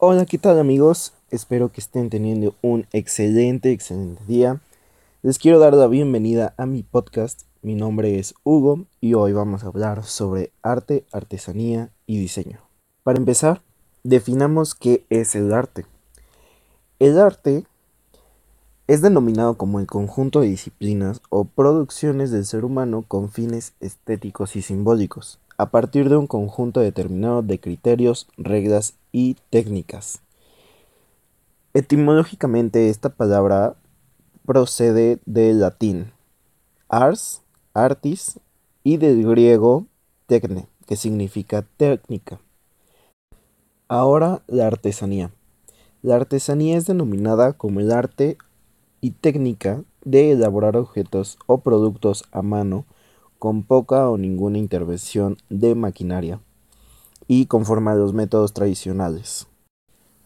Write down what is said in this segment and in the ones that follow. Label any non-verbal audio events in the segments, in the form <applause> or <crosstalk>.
Hola, ¿qué tal amigos? Espero que estén teniendo un excelente, excelente día. Les quiero dar la bienvenida a mi podcast. Mi nombre es Hugo y hoy vamos a hablar sobre arte, artesanía y diseño. Para empezar, definamos qué es el arte. El arte es denominado como el conjunto de disciplinas o producciones del ser humano con fines estéticos y simbólicos, a partir de un conjunto determinado de criterios, reglas y técnicas. Etimológicamente esta palabra procede del latín ars, artis, y del griego tecne, que significa técnica. Ahora la artesanía. La artesanía es denominada como el arte y técnica de elaborar objetos o productos a mano con poca o ninguna intervención de maquinaria y conforme a los métodos tradicionales.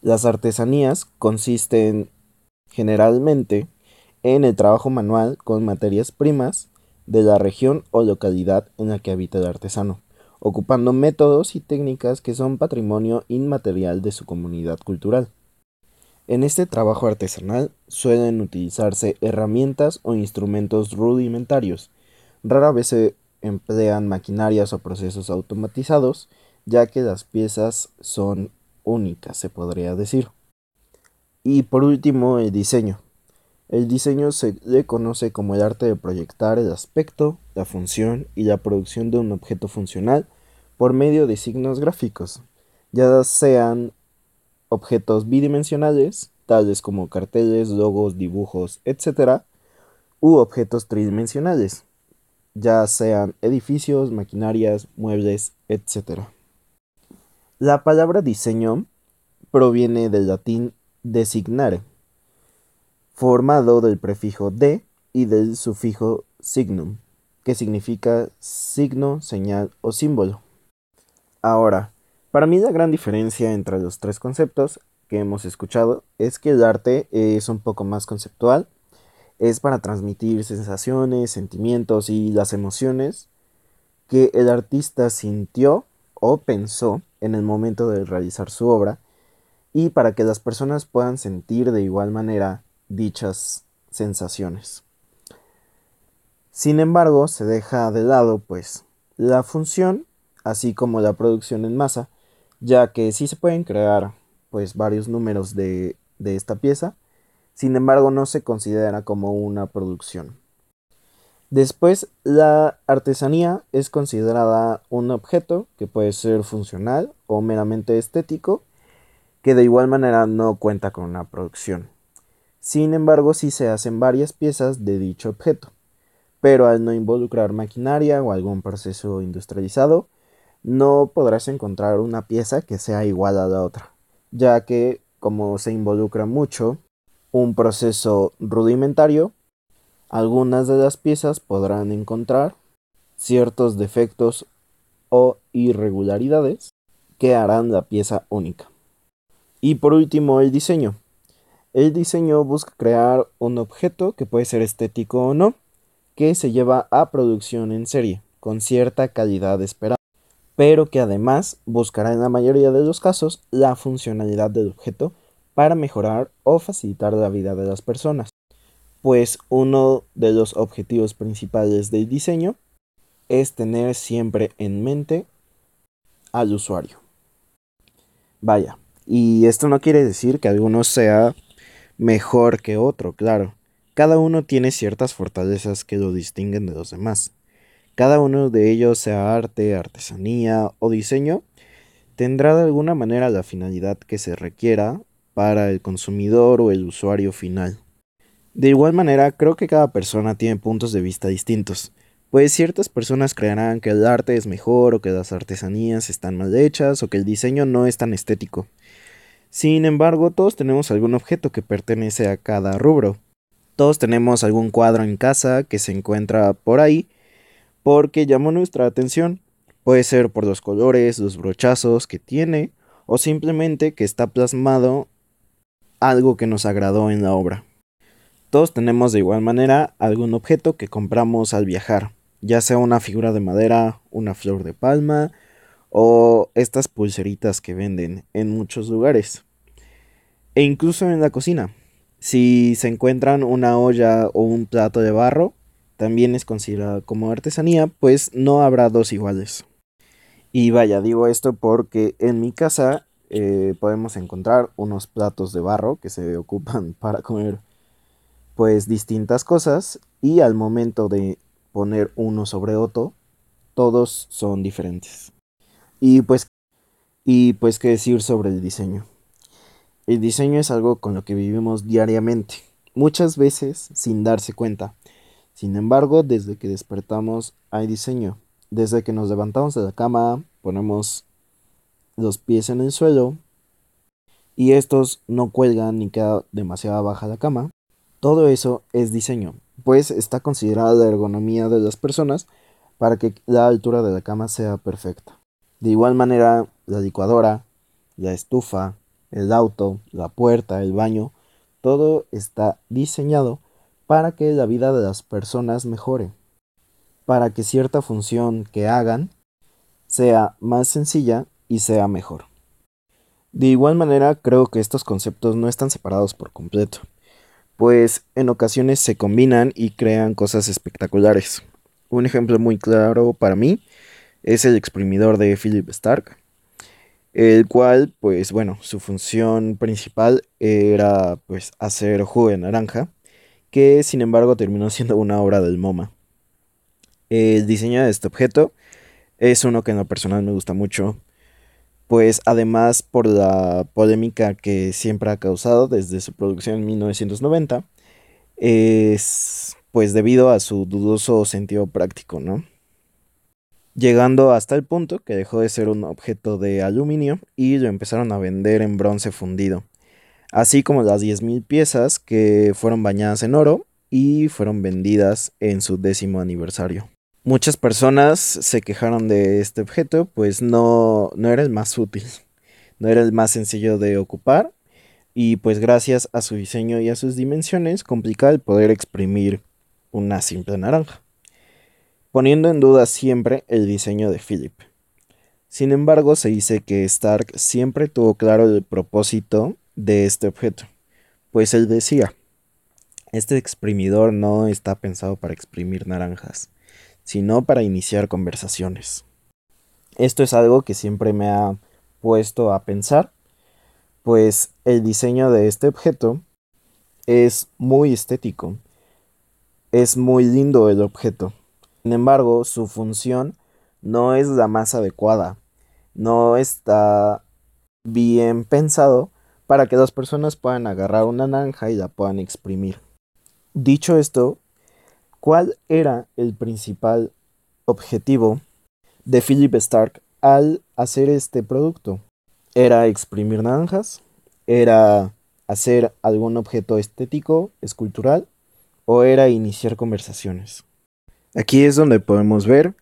Las artesanías consisten generalmente en el trabajo manual con materias primas de la región o localidad en la que habita el artesano, ocupando métodos y técnicas que son patrimonio inmaterial de su comunidad cultural. En este trabajo artesanal suelen utilizarse herramientas o instrumentos rudimentarios. Rara vez se emplean maquinarias o procesos automatizados, ya que las piezas son únicas, se podría decir. Y por último, el diseño. El diseño se le conoce como el arte de proyectar el aspecto, la función y la producción de un objeto funcional por medio de signos gráficos, ya sean objetos bidimensionales, tales como carteles, logos, dibujos, etc., u objetos tridimensionales, ya sean edificios, maquinarias, muebles, etc. La palabra diseño proviene del latín designare, formado del prefijo de y del sufijo signum, que significa signo, señal o símbolo. Ahora, para mí la gran diferencia entre los tres conceptos que hemos escuchado es que el arte es un poco más conceptual, es para transmitir sensaciones, sentimientos y las emociones que el artista sintió o pensó en el momento de realizar su obra y para que las personas puedan sentir de igual manera dichas sensaciones. Sin embargo, se deja de lado pues la función, así como la producción en masa, ya que sí se pueden crear pues varios números de, de esta pieza, sin embargo no se considera como una producción. Después, la artesanía es considerada un objeto que puede ser funcional o meramente estético, que de igual manera no cuenta con una producción. Sin embargo, sí se hacen varias piezas de dicho objeto, pero al no involucrar maquinaria o algún proceso industrializado, no podrás encontrar una pieza que sea igual a la otra, ya que como se involucra mucho un proceso rudimentario, algunas de las piezas podrán encontrar ciertos defectos o irregularidades que harán la pieza única. Y por último, el diseño. El diseño busca crear un objeto que puede ser estético o no, que se lleva a producción en serie, con cierta calidad esperada pero que además buscará en la mayoría de los casos la funcionalidad del objeto para mejorar o facilitar la vida de las personas, pues uno de los objetivos principales del diseño es tener siempre en mente al usuario. Vaya, y esto no quiere decir que alguno sea mejor que otro, claro. Cada uno tiene ciertas fortalezas que lo distinguen de los demás. Cada uno de ellos, sea arte, artesanía o diseño, tendrá de alguna manera la finalidad que se requiera para el consumidor o el usuario final. De igual manera, creo que cada persona tiene puntos de vista distintos, pues ciertas personas creerán que el arte es mejor o que las artesanías están mal hechas o que el diseño no es tan estético. Sin embargo, todos tenemos algún objeto que pertenece a cada rubro. Todos tenemos algún cuadro en casa que se encuentra por ahí porque llamó nuestra atención. Puede ser por los colores, los brochazos que tiene o simplemente que está plasmado algo que nos agradó en la obra. Todos tenemos de igual manera algún objeto que compramos al viajar, ya sea una figura de madera, una flor de palma o estas pulseritas que venden en muchos lugares. e incluso en la cocina. Si se encuentran una olla o un plato de barro, también es considerado como artesanía, pues no habrá dos iguales. Y vaya, digo esto porque en mi casa eh, podemos encontrar unos platos de barro que se ocupan <laughs> para comer pues distintas cosas y al momento de poner uno sobre otro, todos son diferentes. Y pues, y pues qué decir sobre el diseño. El diseño es algo con lo que vivimos diariamente, muchas veces sin darse cuenta. Sin embargo, desde que despertamos hay diseño. Desde que nos levantamos de la cama, ponemos los pies en el suelo y estos no cuelgan ni queda demasiado baja la cama. Todo eso es diseño, pues está considerada la ergonomía de las personas para que la altura de la cama sea perfecta. De igual manera, la licuadora, la estufa, el auto, la puerta, el baño, todo está diseñado para que la vida de las personas mejore, para que cierta función que hagan sea más sencilla y sea mejor. De igual manera, creo que estos conceptos no están separados por completo, pues en ocasiones se combinan y crean cosas espectaculares. Un ejemplo muy claro para mí es el exprimidor de Philip Stark, el cual, pues bueno, su función principal era pues hacer jugo de naranja, que sin embargo terminó siendo una obra del MoMA. El diseño de este objeto es uno que en lo personal me gusta mucho, pues además por la polémica que siempre ha causado desde su producción en 1990, es pues debido a su dudoso sentido práctico, ¿no? Llegando hasta el punto que dejó de ser un objeto de aluminio y lo empezaron a vender en bronce fundido, así como las 10.000 piezas que fueron bañadas en oro y fueron vendidas en su décimo aniversario. Muchas personas se quejaron de este objeto, pues no, no era el más útil, no era el más sencillo de ocupar y pues gracias a su diseño y a sus dimensiones complica el poder exprimir una simple naranja, poniendo en duda siempre el diseño de Philip. Sin embargo, se dice que Stark siempre tuvo claro el propósito de este objeto, pues él decía, este exprimidor no está pensado para exprimir naranjas, sino para iniciar conversaciones. Esto es algo que siempre me ha puesto a pensar, pues el diseño de este objeto es muy estético. Es muy lindo el objeto. Sin embargo, su función no es la más adecuada. No está bien pensado para que las personas puedan agarrar una naranja y la puedan exprimir. Dicho esto, ¿Cuál era el principal objetivo de Philip Stark al hacer este producto? ¿Era exprimir naranjas? ¿Era hacer algún objeto estético, escultural? ¿O era iniciar conversaciones? Aquí es donde podemos ver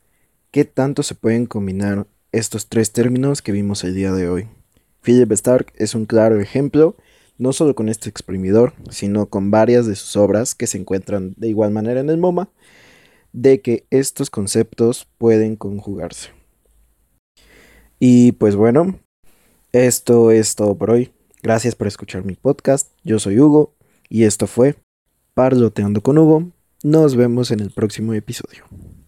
qué tanto se pueden combinar estos tres términos que vimos el día de hoy. Philip Stark es un claro ejemplo no solo con este exprimidor, sino con varias de sus obras que se encuentran de igual manera en el MoMA, de que estos conceptos pueden conjugarse. Y pues bueno, esto es todo por hoy. Gracias por escuchar mi podcast. Yo soy Hugo y esto fue Parloteando con Hugo. Nos vemos en el próximo episodio.